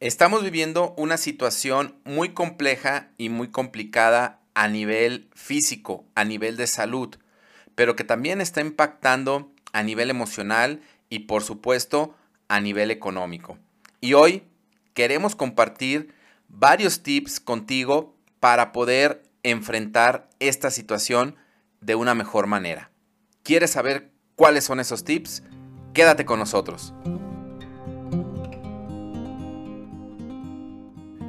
Estamos viviendo una situación muy compleja y muy complicada a nivel físico, a nivel de salud, pero que también está impactando a nivel emocional y por supuesto a nivel económico. Y hoy queremos compartir varios tips contigo para poder enfrentar esta situación de una mejor manera. ¿Quieres saber cuáles son esos tips? Quédate con nosotros.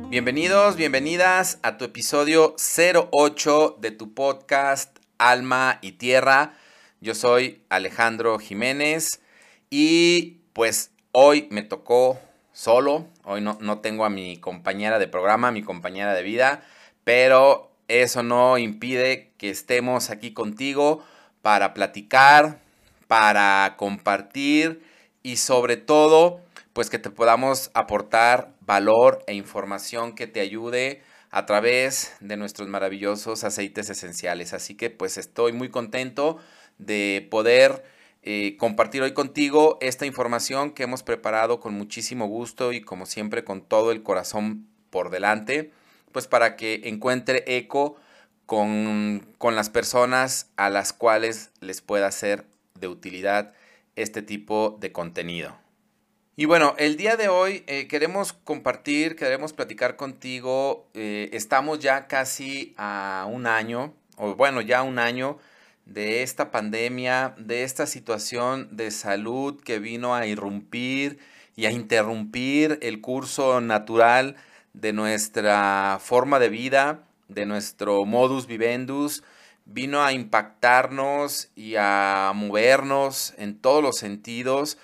Bienvenidos, bienvenidas a tu episodio 08 de tu podcast Alma y Tierra. Yo soy Alejandro Jiménez y pues hoy me tocó solo, hoy no, no tengo a mi compañera de programa, mi compañera de vida, pero eso no impide que estemos aquí contigo para platicar, para compartir y sobre todo pues que te podamos aportar valor e información que te ayude a través de nuestros maravillosos aceites esenciales. Así que pues estoy muy contento de poder eh, compartir hoy contigo esta información que hemos preparado con muchísimo gusto y como siempre con todo el corazón por delante, pues para que encuentre eco con, con las personas a las cuales les pueda ser de utilidad este tipo de contenido. Y bueno, el día de hoy eh, queremos compartir, queremos platicar contigo. Eh, estamos ya casi a un año, o bueno, ya un año de esta pandemia, de esta situación de salud que vino a irrumpir y a interrumpir el curso natural de nuestra forma de vida, de nuestro modus vivendus, vino a impactarnos y a movernos en todos los sentidos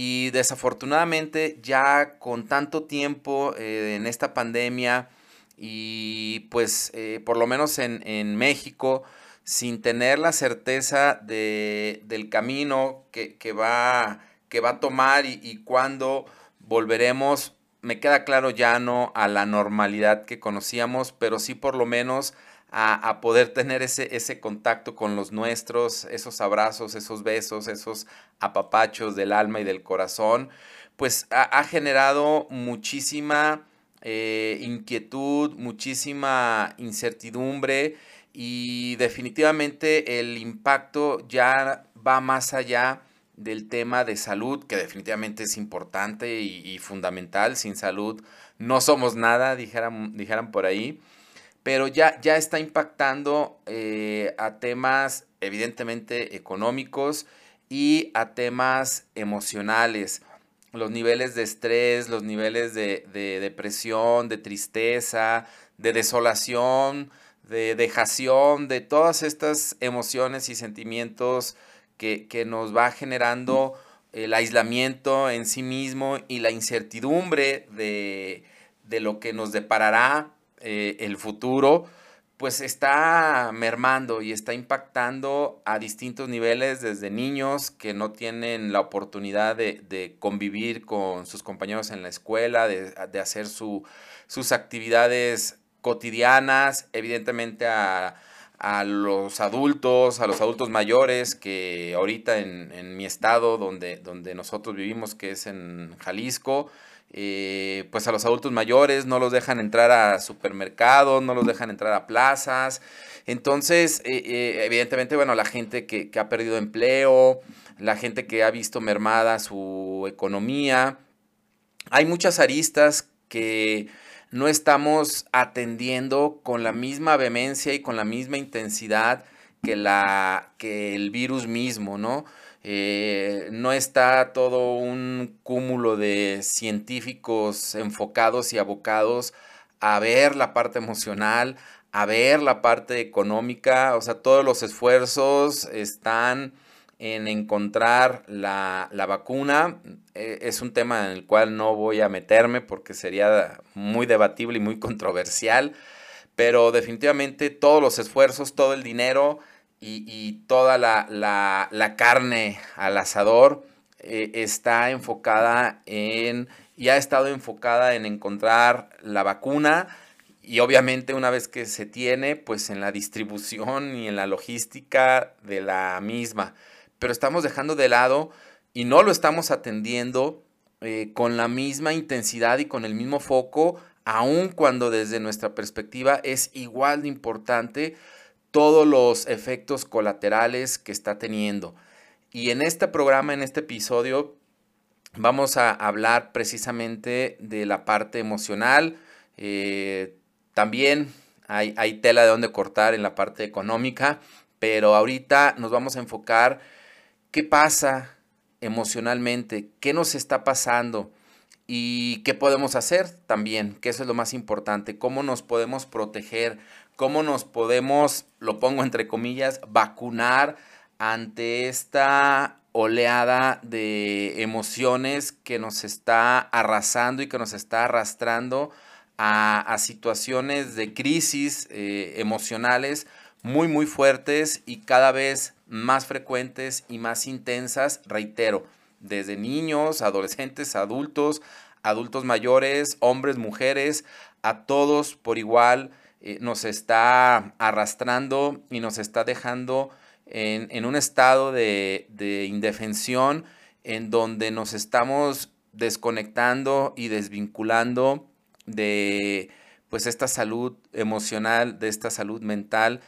y desafortunadamente ya con tanto tiempo eh, en esta pandemia y pues eh, por lo menos en, México, sin tener la certeza de, del camino que, va, que va a tomar y, y cuándo volveremos, me queda claro ya no a la normalidad que conocíamos, pero sí por lo menos a, poder tener ese, ese contacto con los nuestros, esos abrazos, esos besos, esos apapachos del alma y del corazón, pues ha, generado muchísima eh, inquietud, muchísima incertidumbre y definitivamente el impacto ya va más allá del tema de salud, que definitivamente es importante y, fundamental. Sin salud no somos nada, dijeran, dijeran por ahí pero ya, ya está impactando eh, a temas evidentemente económicos y a temas emocionales. Los niveles de estrés, los niveles de, depresión, de tristeza, de desolación, de dejación, de todas estas emociones y sentimientos que, nos va generando el aislamiento en sí mismo y la incertidumbre de, de lo que nos deparará eh, el futuro, pues está mermando y está impactando a distintos niveles, desde niños que no tienen la oportunidad de, convivir con sus compañeros en la escuela, de, hacer sus actividades cotidianas, evidentemente a, los adultos, a los adultos mayores, que ahorita en, mi estado donde, donde nosotros vivimos, que es en Jalisco, eh, pues a los adultos mayores no los dejan entrar a supermercados, no los dejan entrar a plazas. Entonces, eh, eh, evidentemente, bueno, la gente que, ha perdido empleo, la gente que ha visto mermada su economía, hay muchas aristas que no estamos atendiendo con la misma vehemencia y con la misma intensidad que, la, que el virus mismo, ¿no? Eh, no está todo un cúmulo de científicos enfocados y abocados a ver la parte emocional, a ver la parte económica, o sea, todos los esfuerzos están en encontrar la, vacuna. E, es un tema en el cual no voy a meterme porque sería muy debatible y muy controversial, pero definitivamente todos los esfuerzos, todo el dinero y, toda la, carne al asador eh, está enfocada en, y ha estado enfocada en encontrar la vacuna y obviamente una vez que se tiene, pues en la distribución y en la logística de la misma. Pero estamos dejando de lado y no lo estamos atendiendo eh, con la misma intensidad y con el mismo foco, aun cuando desde nuestra perspectiva es igual de importante todos los efectos colaterales que está teniendo. Y en este programa, en este episodio, vamos a hablar precisamente de la parte emocional. Eh, también hay, hay, tela de donde cortar en la parte económica, pero ahorita nos vamos a enfocar qué pasa emocionalmente, qué nos está pasando y qué podemos hacer también, que eso es lo más importante, cómo nos podemos proteger, cómo nos podemos, lo pongo entre comillas, vacunar ante esta oleada de emociones que nos está arrasando y que nos está arrastrando a, situaciones de crisis eh, emocionales muy, muy fuertes y cada vez más frecuentes y más intensas, reitero, desde niños, adolescentes, adultos, adultos mayores, hombres, mujeres, a todos por igual eh, nos está arrastrando y nos está dejando en, un estado de, de, indefensión en donde nos estamos desconectando y desvinculando de pues esta salud emocional, de esta salud mental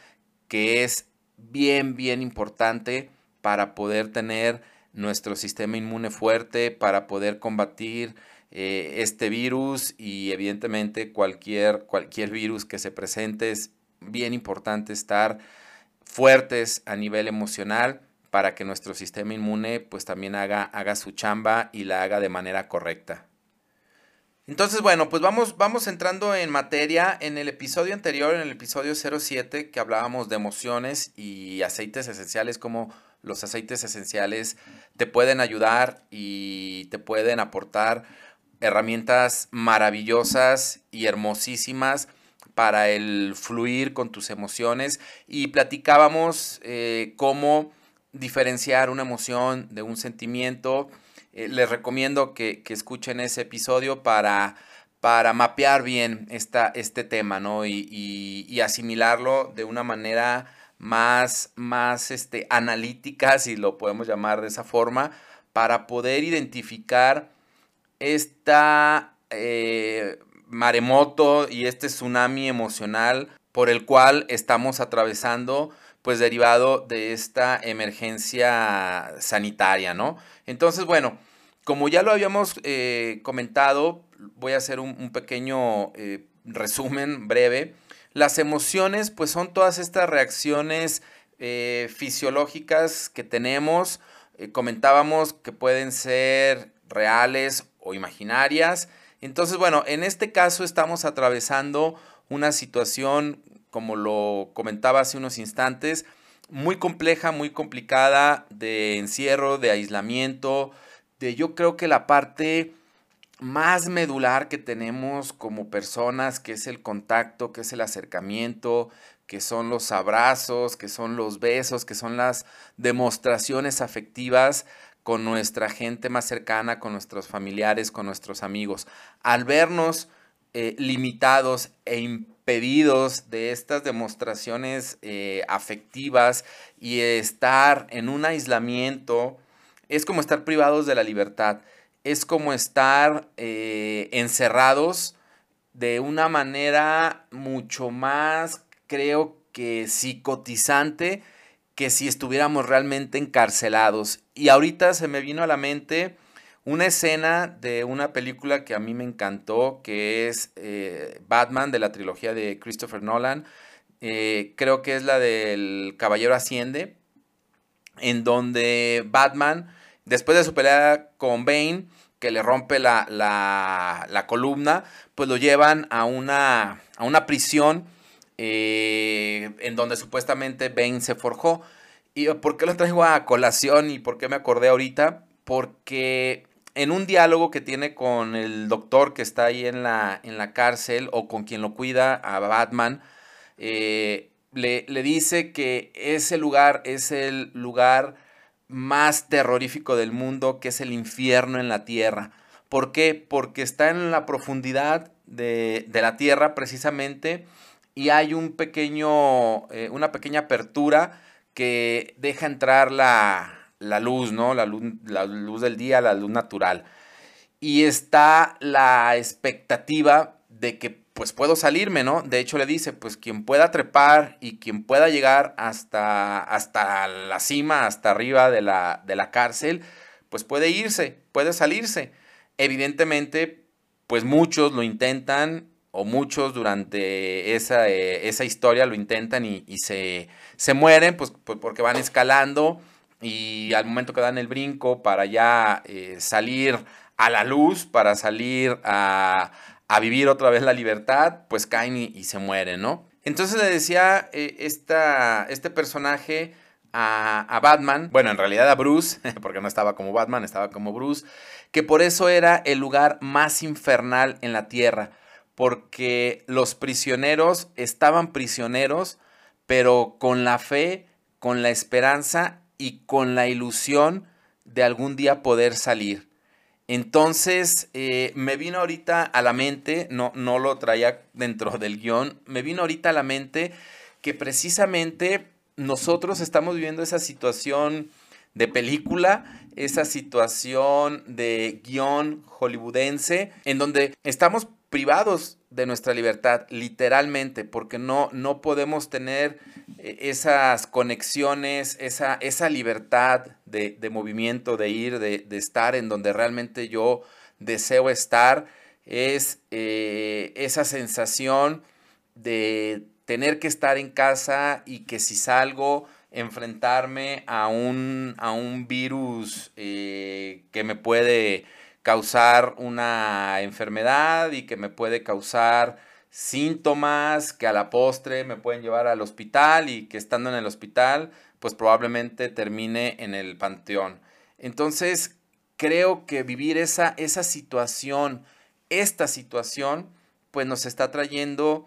que es bien, bien importante para poder tener nuestro sistema inmune fuerte, para poder combatir eh, este virus y evidentemente cualquier, cualquier virus que se presente es bien importante estar fuertes a nivel emocional para que nuestro sistema inmune pues también haga, haga su chamba y la haga de manera correcta. Entonces, bueno, pues vamos, vamos entrando en materia. En el episodio anterior, en el episodio 07, que hablábamos de emociones y aceites esenciales, como los aceites esenciales te pueden ayudar y te pueden aportar herramientas maravillosas y hermosísimas para el fluir con tus emociones y platicábamos eh, cómo diferenciar una emoción de un sentimiento eh, les recomiendo que, escuchen ese episodio para, para mapear bien esta, este tema, ¿no? Y, asimilarlo de una manera más, más este, analítica, si lo podemos llamar de esa forma, para poder identificar esta eh, maremoto y este tsunami emocional por el cual estamos atravesando, pues derivado de esta emergencia sanitaria, ¿no? Entonces, bueno, como ya lo habíamos eh, comentado, voy a hacer un, pequeño eh, resumen breve. Las emociones, pues son todas estas reacciones eh, fisiológicas que tenemos. comentábamos que pueden ser reales o imaginarias. Entonces, bueno, en este caso estamos atravesando una situación, como lo comentaba hace unos instantes, muy compleja, muy complicada de encierro, de aislamiento, de yo creo que la parte más medular que tenemos como personas, que es el contacto, que es el acercamiento, que son los abrazos, que son los besos, que son las demostraciones afectivas con nuestra gente más cercana, con nuestros familiares, con nuestros amigos. Al vernos eh, limitados e impedidos de estas demostraciones eh, afectivas y estar en un aislamiento, es como estar privados de la libertad, es como estar eh, encerrados de una manera mucho más, creo que psicotizante, que si estuviéramos realmente encarcelados. Y ahorita se me vino a la mente una escena de una película que a mí me encantó, que es eh, Batman de la trilogía de Christopher Nolan. Eh, creo que es la del Caballero Asciende, en donde Batman, después de su pelea con Bane, que le rompe la, la, columna, pues lo llevan a una, a una prisión eh, en donde supuestamente Bane se forjó. ¿Y por qué lo traigo a colación y por qué me acordé ahorita? Porque en un diálogo que tiene con el doctor que está ahí en la, en la cárcel o con quien lo cuida, a Batman, eh, le, le, dice que ese lugar es el lugar más terrorífico del mundo, que es el infierno en la tierra. ¿Por qué? Porque está en la profundidad de, de la tierra precisamente y hay un pequeño, eh, una pequeña apertura que deja entrar la, la luz, ¿no? La luz, la luz del día, la luz natural. y está la expectativa de que pues puedo salirme, ¿no? De hecho le dice, pues quien pueda trepar y quien pueda llegar hasta, hasta la cima, hasta arriba de la, de la cárcel, pues puede irse, puede salirse. Evidentemente, pues muchos lo intentan o muchos durante esa, eh, esa historia lo intentan y, se, se, mueren, pues, pues, porque van escalando y al momento que dan el brinco para ya eh, salir a la luz, para salir a, a, vivir otra vez la libertad, pues caen y, se mueren, ¿no? Entonces le decía eh, este personaje a, a, Batman, bueno, en realidad a Bruce, porque no estaba como Batman, estaba como Bruce, que por eso era el lugar más infernal en la Tierra, porque los prisioneros estaban prisioneros, pero con la fe, con la esperanza y con la ilusión de algún día poder salir. Entonces, eh, me vino ahorita a la mente, no, no lo traía dentro del guion, me vino ahorita a la mente que precisamente nosotros estamos viviendo esa situación de película, esa situación de guion hollywoodense, en donde estamos privados de nuestra libertad, literalmente, porque no, no podemos tener eh, esas conexiones, esa, esa libertad de, movimiento, de ir, de, estar en donde realmente yo deseo estar, es eh, esa sensación de tener que estar en casa y que si salgo, enfrentarme a un, a un virus eh, que me puede causar una enfermedad y que me puede causar síntomas que a la postre me pueden llevar al hospital y que estando en el hospital pues probablemente termine en el panteón. Entonces creo que vivir esa, esa situación, esta situación, pues nos está trayendo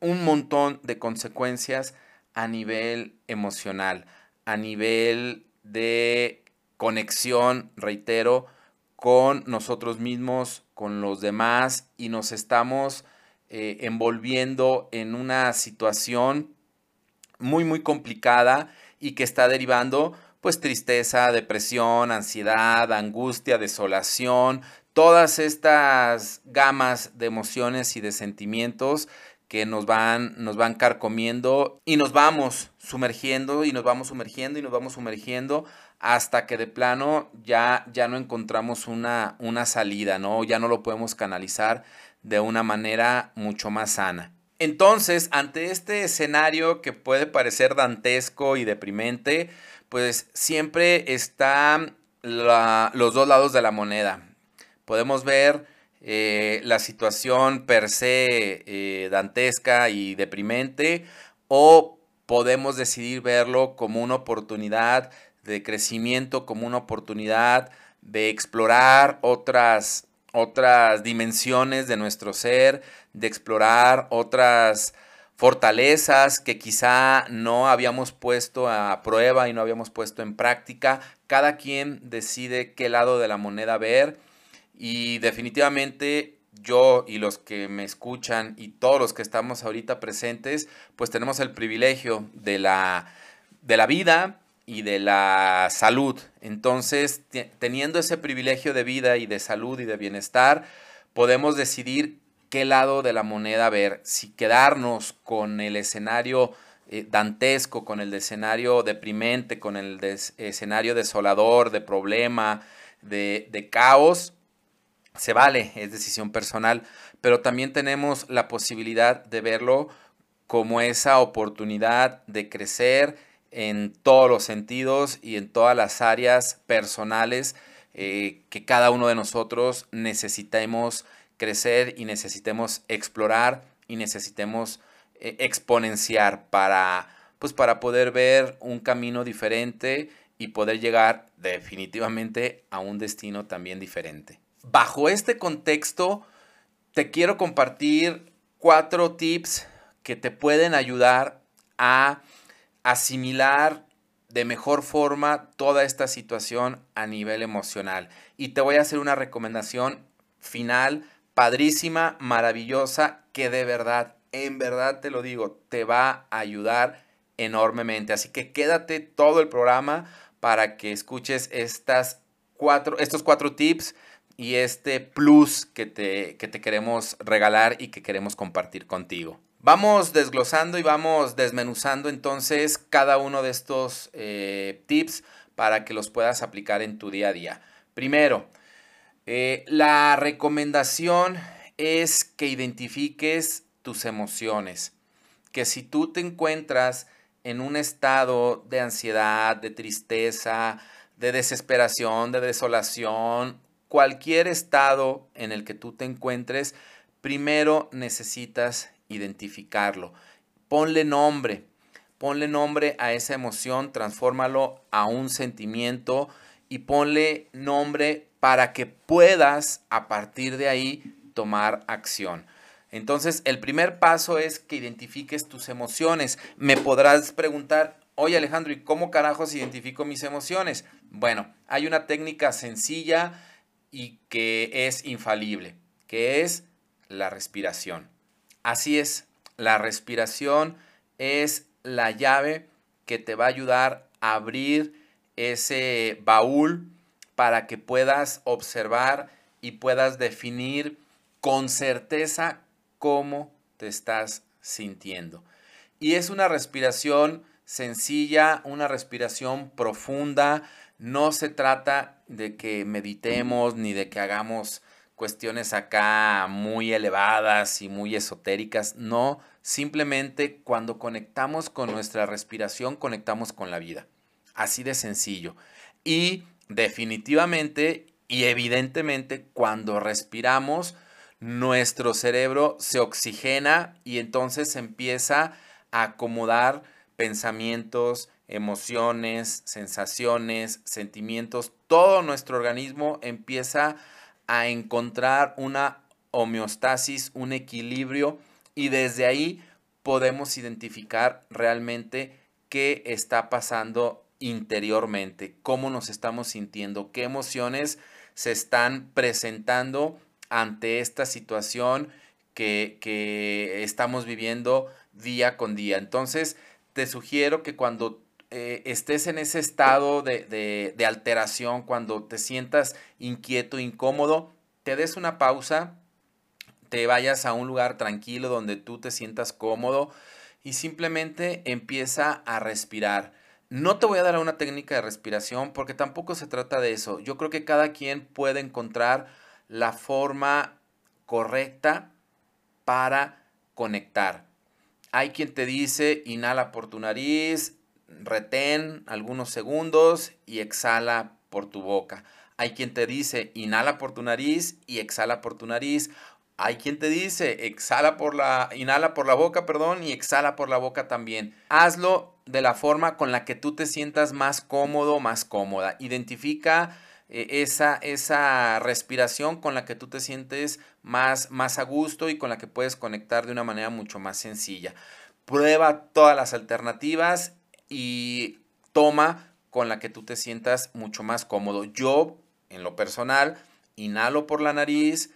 un montón de consecuencias a nivel emocional, a nivel de conexión, reitero, con nosotros mismos, con los demás y nos estamos eh, envolviendo en una situación muy, muy complicada y que está derivando pues tristeza, depresión, ansiedad, angustia, desolación, todas estas gamas de emociones y de sentimientos que nos van, nos van carcomiendo y nos vamos sumergiendo y nos vamos sumergiendo y nos vamos sumergiendo hasta que de plano ya, ya no encontramos una, una salida, ¿no? Ya no lo podemos canalizar de una manera mucho más sana. Entonces, ante este escenario que puede parecer dantesco y deprimente, pues siempre están los dos lados de la moneda. Podemos ver eh, la situación per se eh, dantesca y deprimente o podemos decidir verlo como una oportunidad de crecimiento como una oportunidad de explorar otras, otras dimensiones de nuestro ser, de explorar otras fortalezas que quizá no habíamos puesto a prueba y no habíamos puesto en práctica. Cada quien decide qué lado de la moneda ver y definitivamente yo y los que me escuchan y todos los que estamos ahorita presentes, pues tenemos el privilegio de la, de la vida, y de la salud. Entonces, teniendo ese privilegio de vida y de salud y de bienestar, podemos decidir qué lado de la moneda ver, si quedarnos con el escenario eh, dantesco, con el escenario deprimente, con el escenario desolador, de problema, de, de caos, se vale, es decisión personal, pero también tenemos la posibilidad de verlo como esa oportunidad de crecer, en todos los sentidos y en todas las áreas personales eh, que cada uno de nosotros necesitemos crecer y necesitemos explorar y necesitemos eh, exponenciar para, pues para poder ver un camino diferente y poder llegar definitivamente a un destino también diferente. Bajo este contexto, te quiero compartir cuatro tips que te pueden ayudar a asimilar de mejor forma toda esta situación a nivel emocional. Y te voy a hacer una recomendación final, padrísima, maravillosa, que de verdad, en verdad te lo digo, te va a ayudar enormemente. Así que quédate todo el programa para que escuches estas cuatro, estos cuatro tips y este plus que te, que te queremos regalar y que queremos compartir contigo. Vamos desglosando y vamos desmenuzando entonces cada uno de estos eh, tips para que los puedas aplicar en tu día a día. Primero, eh, la recomendación es que identifiques tus emociones, que si tú te encuentras en un estado de ansiedad, de tristeza, de desesperación, de desolación, cualquier estado en el que tú te encuentres, primero necesitas identificarlo. Ponle nombre, ponle nombre a esa emoción, transfórmalo a un sentimiento y ponle nombre para que puedas a partir de ahí tomar acción. Entonces, el primer paso es que identifiques tus emociones. Me podrás preguntar, oye Alejandro, ¿y cómo carajos identifico mis emociones? Bueno, hay una técnica sencilla y que es infalible, que es la respiración. Así es, la respiración es la llave que te va a ayudar a abrir ese baúl para que puedas observar y puedas definir con certeza cómo te estás sintiendo. Y es una respiración sencilla, una respiración profunda. No se trata de que meditemos ni de que hagamos cuestiones acá muy elevadas y muy esotéricas. No, simplemente cuando conectamos con nuestra respiración, conectamos con la vida. Así de sencillo. Y definitivamente y evidentemente cuando respiramos, nuestro cerebro se oxigena y entonces empieza a acomodar pensamientos, emociones, sensaciones, sentimientos. Todo nuestro organismo empieza a a encontrar una homeostasis, un equilibrio y desde ahí podemos identificar realmente qué está pasando interiormente, cómo nos estamos sintiendo, qué emociones se están presentando ante esta situación que, estamos viviendo día con día. Entonces, te sugiero que cuando eh, estés en ese estado de, de, alteración, cuando te sientas inquieto, incómodo, te des una pausa, te vayas a un lugar tranquilo donde tú te sientas cómodo y simplemente empieza a respirar. No te voy a dar una técnica de respiración porque tampoco se trata de eso. Yo creo que cada quien puede encontrar la forma correcta para conectar. Hay quien te dice inhala por tu nariz, retén algunos segundos y exhala por tu boca. Hay quien te dice inhala por tu nariz y exhala por tu nariz. Hay quien te dice exhala por la inhala por la boca, perdón, y exhala por la boca también. Hazlo de la forma con la que tú te sientas más cómodo, más cómoda. Identifica eh, esa, esa respiración con la que tú te sientes más, más a gusto y con la que puedes conectar de una manera mucho más sencilla. Prueba todas las alternativas y toma con la que tú te sientas mucho más cómodo. Yo, en lo personal, inhalo por la nariz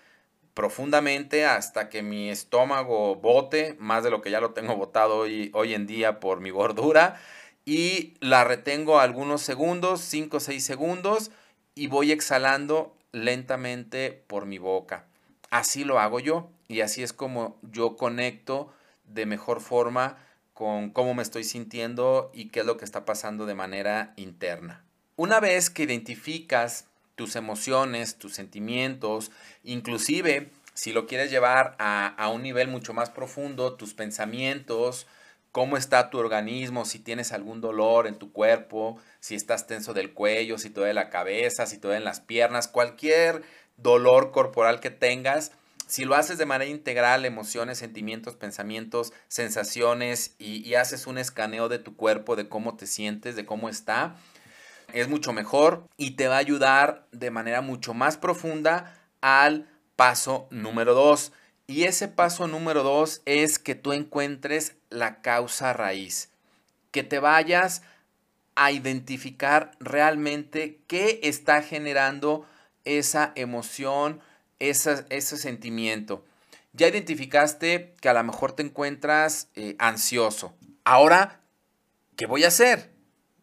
profundamente hasta que mi estómago bote, más de lo que ya lo tengo botado hoy, hoy en día por mi gordura, y la retengo algunos segundos, 5 o 6 segundos, y voy exhalando lentamente por mi boca. Así lo hago yo y así es como yo conecto de mejor forma con cómo me estoy sintiendo y qué es lo que está pasando de manera interna. Una vez que identificas tus emociones, tus sentimientos, inclusive si lo quieres llevar a, un nivel mucho más profundo, tus pensamientos, cómo está tu organismo, si tienes algún dolor en tu cuerpo, si estás tenso del cuello, si te duele la cabeza, si te duelen las piernas, cualquier dolor corporal que tengas, si lo haces de manera integral, emociones, sentimientos, pensamientos, sensaciones y, haces un escaneo de tu cuerpo, de cómo te sientes, de cómo está, es mucho mejor y te va a ayudar de manera mucho más profunda al paso número dos. Y ese paso número dos es que tú encuentres la causa raíz, que te vayas a identificar realmente qué está generando esa emoción, ese sentimiento. Ya identificaste que a lo mejor te encuentras eh, ansioso. Ahora, ¿qué voy a hacer?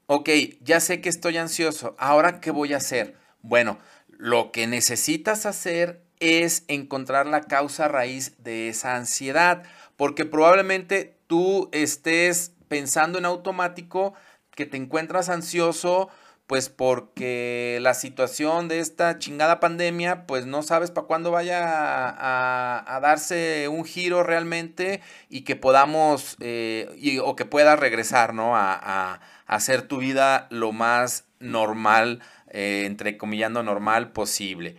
Ok, ya sé que estoy ansioso. Ahora, ¿qué voy a hacer? Bueno, lo que necesitas hacer es encontrar la causa raíz de esa ansiedad, porque probablemente tú estés pensando en automático que te encuentras ansioso pues porque la situación de esta chingada pandemia, pues no sabes para cuándo vaya a, darse un giro realmente y que podamos, eh, o que puedas regresar, ¿no? A, hacer tu vida lo más normal, eh, entre comillando normal posible.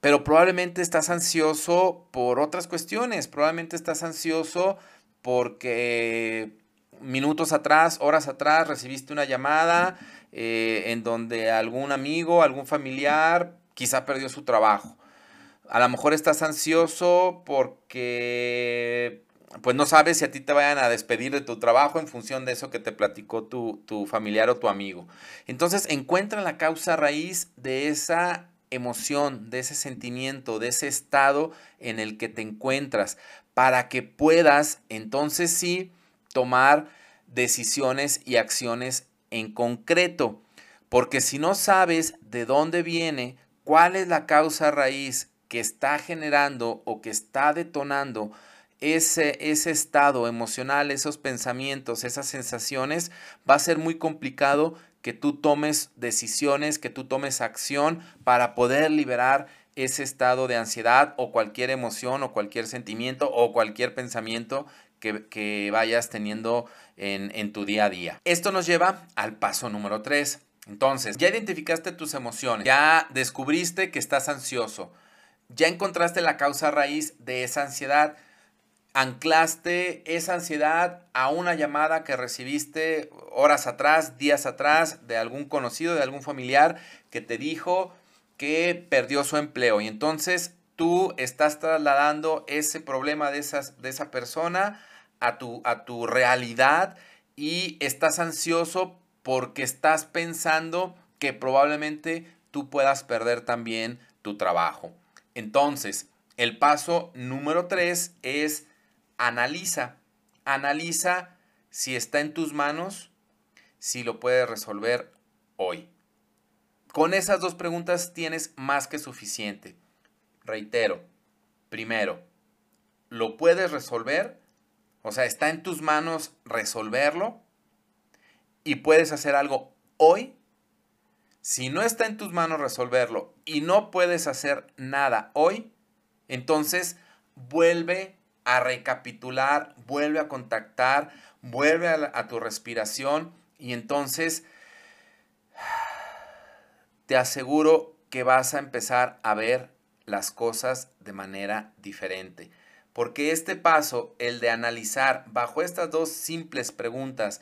Pero probablemente estás ansioso por otras cuestiones, probablemente estás ansioso porque minutos atrás, horas atrás, recibiste una llamada eh, en donde algún amigo, algún familiar quizá perdió su trabajo. A lo mejor estás ansioso porque pues no sabes si a ti te vayan a despedir de tu trabajo en función de eso que te platicó tu, tu familiar o tu amigo. Entonces encuentra la causa raíz de esa emoción, de ese sentimiento, de ese estado en el que te encuentras, para que puedas entonces sí tomar decisiones y acciones en concreto, porque si no sabes de dónde viene, cuál es la causa raíz que está generando o que está detonando ese, ese estado emocional, esos pensamientos, esas sensaciones, va a ser muy complicado que tú tomes decisiones, que tú tomes acción para poder liberar ese estado de ansiedad o cualquier emoción o cualquier sentimiento o cualquier pensamiento que, vayas teniendo en, tu día a día. Esto nos lleva al paso número 3. Entonces, ya identificaste tus emociones, ya descubriste que estás ansioso, ya encontraste la causa raíz de esa ansiedad, anclaste esa ansiedad a una llamada que recibiste horas atrás, días atrás, de algún conocido, de algún familiar que te dijo que perdió su empleo. Y entonces tú estás trasladando ese problema de, de esa persona a tu, a tu realidad y estás ansioso porque estás pensando que probablemente tú puedas perder también tu trabajo. Entonces, el paso número tres es analiza. Analiza si está en tus manos, si lo puedes resolver hoy. Con esas dos preguntas tienes más que suficiente. Reitero, primero, ¿lo puedes resolver? O sea, está en tus manos resolverlo y puedes hacer algo hoy. Si no está en tus manos resolverlo y no puedes hacer nada hoy, entonces vuelve a recapitular, vuelve a contactar, vuelve a, a tu respiración y entonces te aseguro que vas a empezar a ver las cosas de manera diferente. Porque este paso, el de analizar bajo estas dos simples preguntas,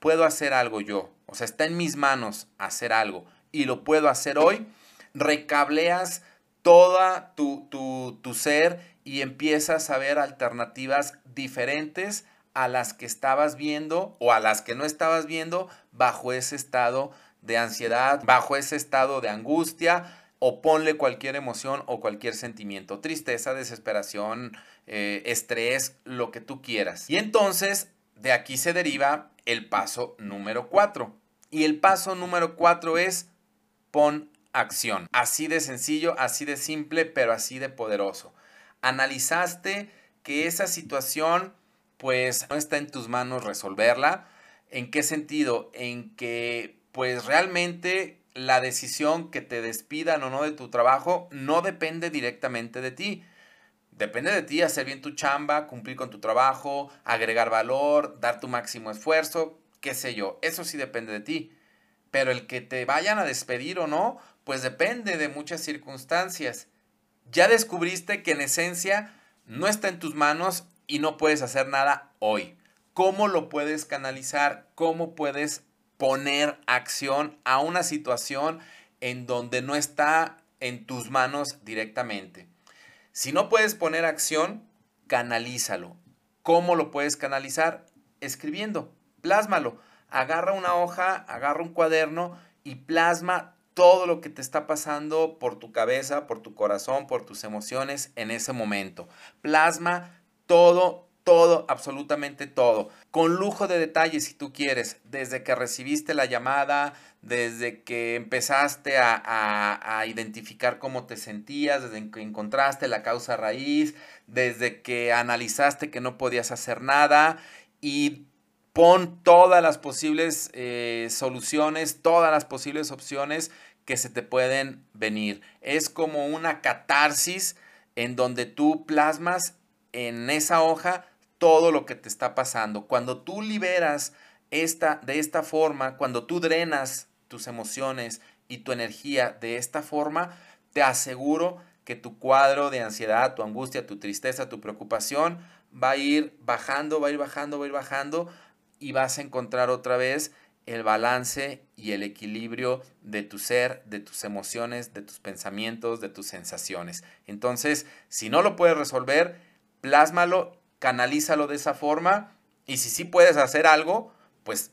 ¿puedo hacer algo yo? O sea, está en mis manos hacer algo y lo puedo hacer hoy, recableas toda tu, tu, tu ser y empiezas a ver alternativas diferentes a las que estabas viendo o a las que no estabas viendo bajo ese estado de ansiedad, bajo ese estado de angustia, o ponle cualquier emoción o cualquier sentimiento, tristeza, desesperación, eh, estrés, lo que tú quieras. Y entonces de aquí se deriva el paso número 4. Y el paso número 4 es pon acción. Así de sencillo, así de simple, pero así de poderoso. Analizaste que esa situación pues no está en tus manos resolverla. ¿En qué sentido? En que pues realmente la decisión que te despidan o no de tu trabajo no depende directamente de ti. Depende de ti hacer bien tu chamba, cumplir con tu trabajo, agregar valor, dar tu máximo esfuerzo, qué sé yo. Eso sí depende de ti. Pero el que te vayan a despedir o no, pues depende de muchas circunstancias. Ya descubriste que en esencia no está en tus manos y no puedes hacer nada hoy. ¿Cómo lo puedes canalizar? ¿Cómo puedes poner acción a una situación en donde no está en tus manos directamente. Si no puedes poner acción, canalízalo. ¿Cómo lo puedes canalizar? Escribiendo, plásmalo. Agarra una hoja, agarra un cuaderno y plasma todo lo que te está pasando por tu cabeza, por tu corazón, por tus emociones en ese momento. Plasma todo todo, absolutamente todo, con lujo de detalles si tú quieres, desde que recibiste la llamada, desde que empezaste a, identificar cómo te sentías, desde que encontraste la causa raíz, desde que analizaste que no podías hacer nada y pon todas las posibles eh, soluciones, todas las posibles opciones que se te pueden venir. Es como una catarsis en donde tú plasmas en esa hoja todo lo que te está pasando. Cuando tú liberas esta, de esta forma, cuando tú drenas tus emociones y tu energía de esta forma, te aseguro que tu cuadro de ansiedad, tu angustia, tu tristeza, tu preocupación va a ir bajando, va a ir bajando, va a ir bajando y vas a encontrar otra vez el balance y el equilibrio de tu ser, de tus emociones, de tus pensamientos, de tus sensaciones. Entonces, si no lo puedes resolver, plásmalo canalízalo de esa forma y si sí puedes hacer algo, pues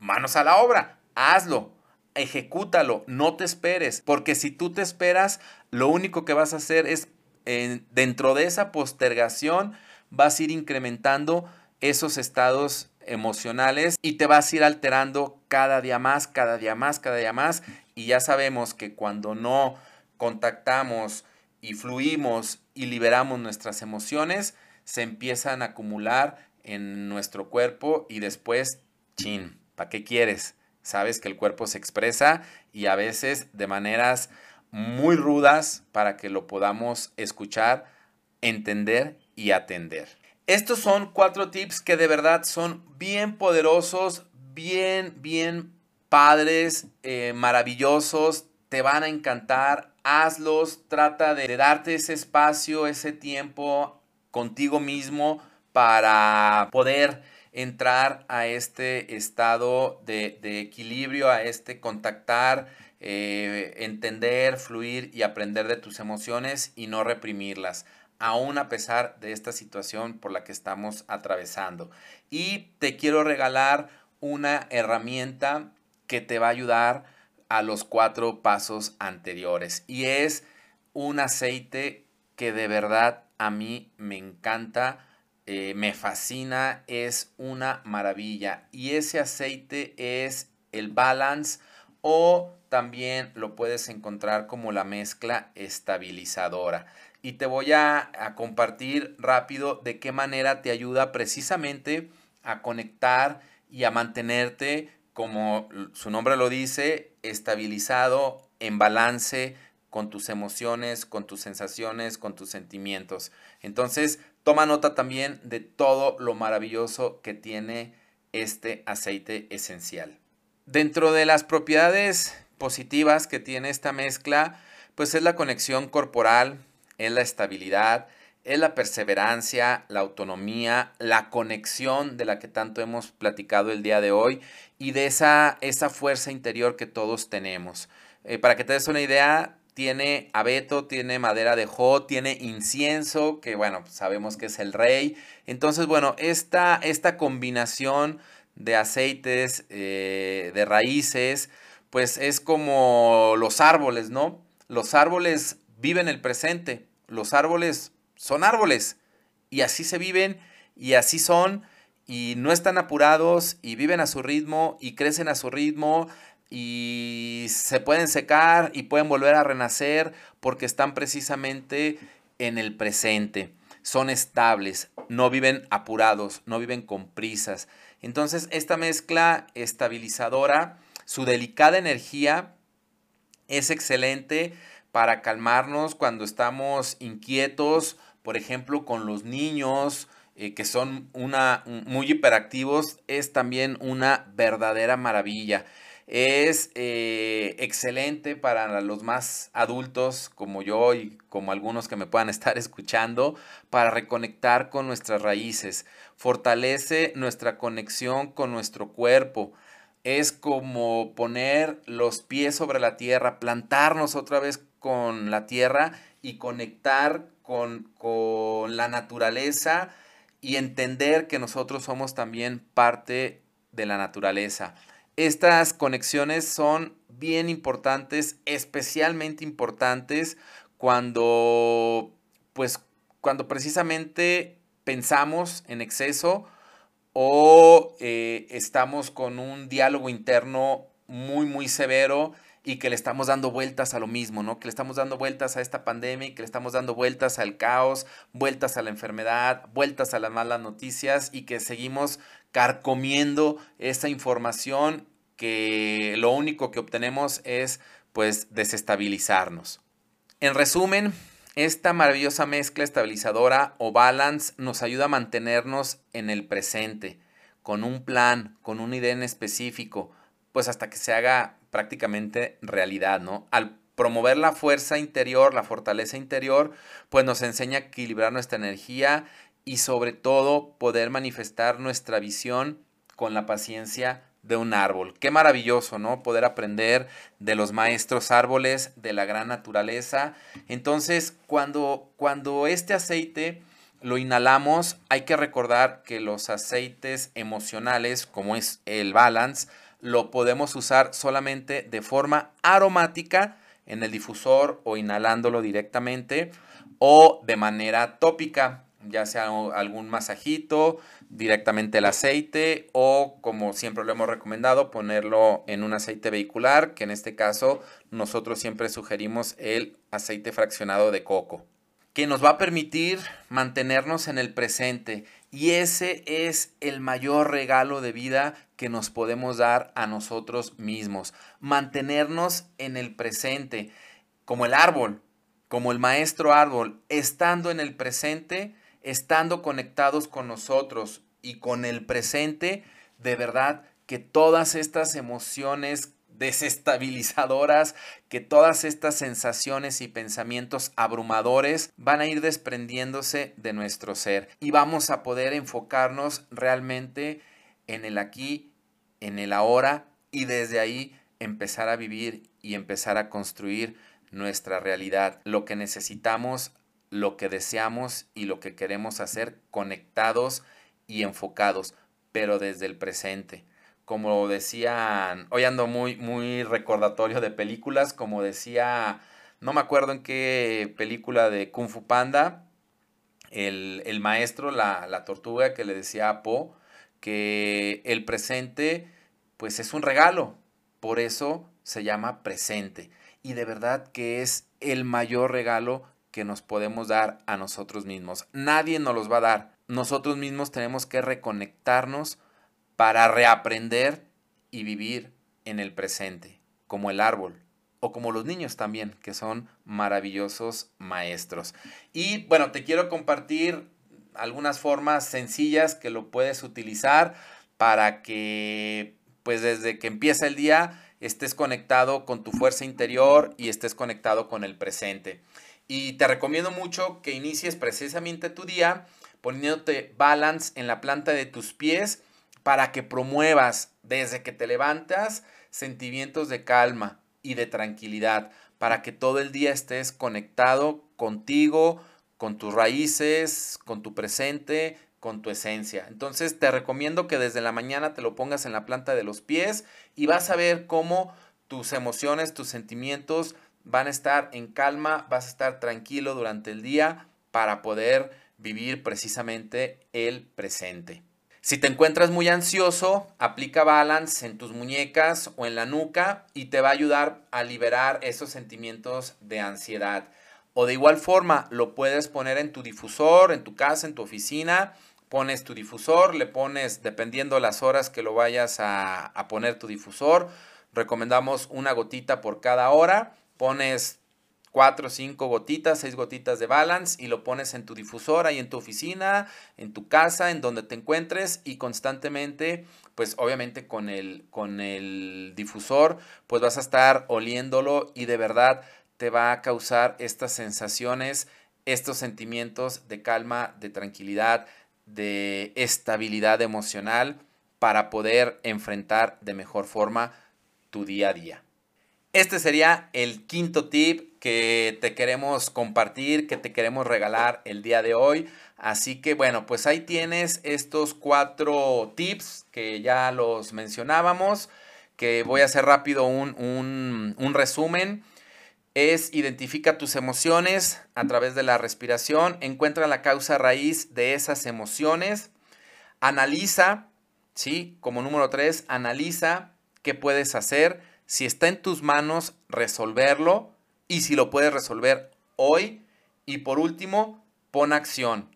manos a la obra, hazlo, ejecútalo, no te esperes, porque si tú te esperas, lo único que vas a hacer es, dentro de esa postergación, vas a ir incrementando esos estados emocionales y te vas a ir alterando cada día más, cada día más, cada día más. Y ya sabemos que cuando no contactamos y fluimos y liberamos nuestras emociones, se empiezan a acumular en nuestro cuerpo y después, chin, ¿para qué quieres? Sabes que el cuerpo se expresa y a veces de maneras muy rudas para que lo podamos escuchar, entender y atender. Estos son cuatro tips que de verdad son bien poderosos, bien, bien padres, eh, maravillosos, te van a encantar, hazlos, trata de darte ese espacio, ese tiempo contigo mismo para poder entrar a este estado de, equilibrio, a este contactar, eh, entender, fluir y aprender de tus emociones y no reprimirlas, aún a pesar de esta situación por la que estamos atravesando. Y te quiero regalar una herramienta que te va a ayudar a los cuatro pasos anteriores y es un aceite que de verdad a mí me encanta, eh, me fascina, es una maravilla. Y ese aceite es el Balance o también lo puedes encontrar como la mezcla estabilizadora. Y te voy a, a compartir rápido de qué manera te ayuda precisamente a conectar y a mantenerte, como su nombre lo dice, estabilizado, en balance, con tus emociones, con tus sensaciones, con tus sentimientos. Entonces, toma nota también de todo lo maravilloso que tiene este aceite esencial. Dentro de las propiedades positivas que tiene esta mezcla, pues es la conexión corporal, es la estabilidad, es la perseverancia, la autonomía, la conexión de la que tanto hemos platicado el día de hoy y de esa, esa fuerza interior que todos tenemos. Eh, para que te des una idea, tiene abeto, tiene madera de jo, tiene incienso, que bueno, sabemos que es el rey. Entonces, bueno, esta, esta combinación de aceites, eh, de raíces, pues es como los árboles, ¿no? Los árboles viven el presente, los árboles son árboles y así se viven y así son y no están apurados y viven a su ritmo y crecen a su ritmo y se pueden secar y pueden volver a renacer porque están precisamente en el presente. Son estables, no viven apurados, no viven con prisas. Entonces, esta mezcla estabilizadora, su delicada energía es excelente para calmarnos cuando estamos inquietos, por ejemplo, con los niños, eh, que son una, muy hiperactivos, es también una verdadera maravilla. Es eh, excelente para los más adultos como yo y como algunos que me puedan estar escuchando para reconectar con nuestras raíces. Fortalece nuestra conexión con nuestro cuerpo. Es como poner los pies sobre la tierra, plantarnos otra vez con la tierra y conectar con, con la naturaleza y entender que nosotros somos también parte de la naturaleza. Estas conexiones son bien importantes, especialmente importantes cuando, pues, cuando precisamente pensamos en exceso o eh, estamos con un diálogo interno muy, muy severo y que le estamos dando vueltas a lo mismo, ¿no? Que le estamos dando vueltas a esta pandemia y que le estamos dando vueltas al caos, vueltas a la enfermedad, vueltas a las malas noticias y que seguimos carcomiendo esa información que lo único que obtenemos es pues desestabilizarnos. En resumen, esta maravillosa mezcla estabilizadora o balance nos ayuda a mantenernos en el presente, con un plan, con una idea en específico, pues hasta que se haga prácticamente realidad, ¿no? Al promover la fuerza interior, la fortaleza interior, pues nos enseña a equilibrar nuestra energía y sobre todo poder manifestar nuestra visión con la paciencia de un árbol. Qué maravilloso, ¿no? Poder aprender de los maestros árboles, de la gran naturaleza. Entonces, cuando, cuando este aceite lo inhalamos, hay que recordar que los aceites emocionales, como es el balance, lo podemos usar solamente de forma aromática en el difusor o inhalándolo directamente o de manera tópica, ya sea algún masajito, directamente el aceite o como siempre lo hemos recomendado ponerlo en un aceite vehicular que en este caso nosotros siempre sugerimos el aceite fraccionado de coco que nos va a permitir mantenernos en el presente y ese es el mayor regalo de vida que nos podemos dar a nosotros mismos mantenernos en el presente como el árbol como el maestro árbol estando en el presente estando conectados con nosotros y con el presente, de verdad que todas estas emociones desestabilizadoras, que todas estas sensaciones y pensamientos abrumadores van a ir desprendiéndose de nuestro ser. Y vamos a poder enfocarnos realmente en el aquí, en el ahora y desde ahí empezar a vivir y empezar a construir nuestra realidad, lo que necesitamos lo que deseamos y lo que queremos hacer conectados y enfocados, pero desde el presente. Como decían, hoy ando muy, muy recordatorio de películas, como decía, no me acuerdo en qué película de Kung Fu Panda, el, maestro, la, la, tortuga que le decía a Po, que el presente pues es un regalo, por eso se llama presente. Y de verdad que es el mayor regalo que nos podemos dar a nosotros mismos. Nadie nos los va a dar. Nosotros mismos tenemos que reconectarnos para reaprender y vivir en el presente, como el árbol o como los niños también, que son maravillosos maestros. Y bueno, te quiero compartir algunas formas sencillas que lo puedes utilizar para que pues desde que empieza el día estés conectado con tu fuerza interior y estés conectado con el presente. Y te recomiendo mucho que inicies precisamente tu día poniéndote balance en la planta de tus pies para que promuevas desde que te levantas sentimientos de calma y de tranquilidad, para que todo el día estés conectado contigo, con tus raíces, con tu presente, con tu esencia. Entonces te recomiendo que desde la mañana te lo pongas en la planta de los pies y vas a ver cómo tus emociones, tus sentimientos van a estar en calma, vas a estar tranquilo durante el día para poder vivir precisamente el presente. Si te encuentras muy ansioso, aplica balance en tus muñecas o en la nuca y te va a ayudar a liberar esos sentimientos de ansiedad. O de igual forma, lo puedes poner en tu difusor, en tu casa, en tu oficina. Pones tu difusor, le pones, dependiendo las horas que lo vayas a, a poner tu difusor, recomendamos una gotita por cada hora pones cuatro, cinco gotitas, seis gotitas de balance y lo pones en tu difusor ahí en tu oficina, en tu casa, en donde te encuentres y constantemente, pues obviamente con el, con el difusor, pues vas a estar oliéndolo y de verdad te va a causar estas sensaciones, estos sentimientos de calma, de tranquilidad, de estabilidad emocional para poder enfrentar de mejor forma tu día a día. Este sería el quinto tip que te queremos compartir, que te queremos regalar el día de hoy. Así que bueno, pues ahí tienes estos cuatro tips que ya los mencionábamos, que voy a hacer rápido un, resumen. es identifica tus emociones a través de la respiración, encuentra la causa raíz de esas emociones, analiza, ¿sí? Como número tres, analiza qué puedes hacer, si está en tus manos resolverlo y si lo puedes resolver hoy. Y por último, pon acción,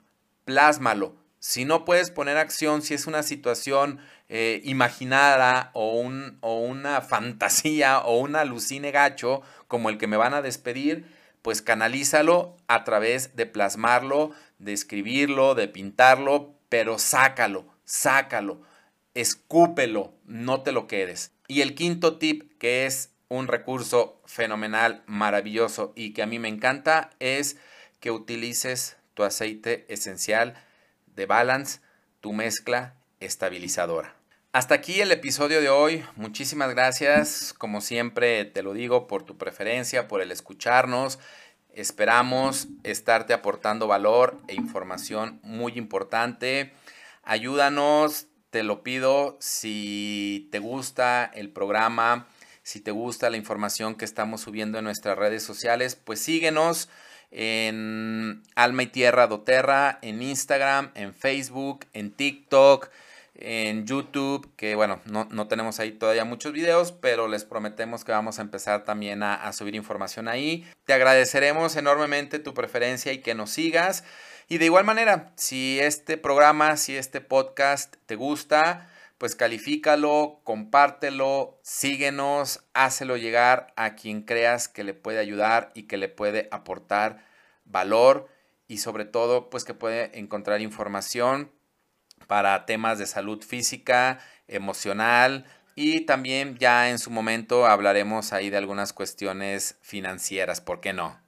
plásmalo. Si no puedes poner acción, si es una situación eh, imaginada o, un, o una fantasía o un alucine gacho como el que me van a despedir, pues canalízalo a través de plasmarlo, de escribirlo, de pintarlo, pero sácalo, sácalo, escúpelo, no te lo quedes. Y el quinto tip, que es un recurso fenomenal, maravilloso y que a mí me encanta, es que utilices tu aceite esencial de Balance, tu mezcla estabilizadora. Hasta aquí el episodio de hoy. Muchísimas gracias, como siempre te lo digo, por tu preferencia, por el escucharnos. Esperamos estarte aportando valor e información muy importante. Ayúdanos, te lo pido, si te gusta el programa, si te gusta la información que estamos subiendo en nuestras redes sociales, pues síguenos en Alma y Tierra Doterra, en Instagram, en Facebook, en TikTok en YouTube, que bueno, no, tenemos ahí todavía muchos videos, pero les prometemos que vamos a empezar también a, a, subir información ahí. Te agradeceremos enormemente tu preferencia y que nos sigas. Y de igual manera, si este programa, si este podcast te gusta, pues califícalo, compártelo, síguenos, hácelo llegar a quien creas que le puede ayudar y que le puede aportar valor y sobre todo pues que puede encontrar información para temas de salud física, emocional y también ya en su momento hablaremos ahí de algunas cuestiones financieras, ¿por qué no?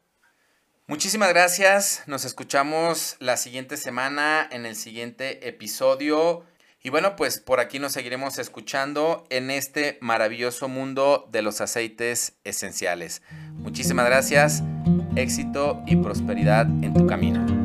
Muchísimas gracias, nos escuchamos la siguiente semana en el siguiente episodio. Y bueno, pues por aquí nos seguiremos escuchando en este maravilloso mundo de los aceites esenciales. Muchísimas gracias, éxito y prosperidad en tu camino.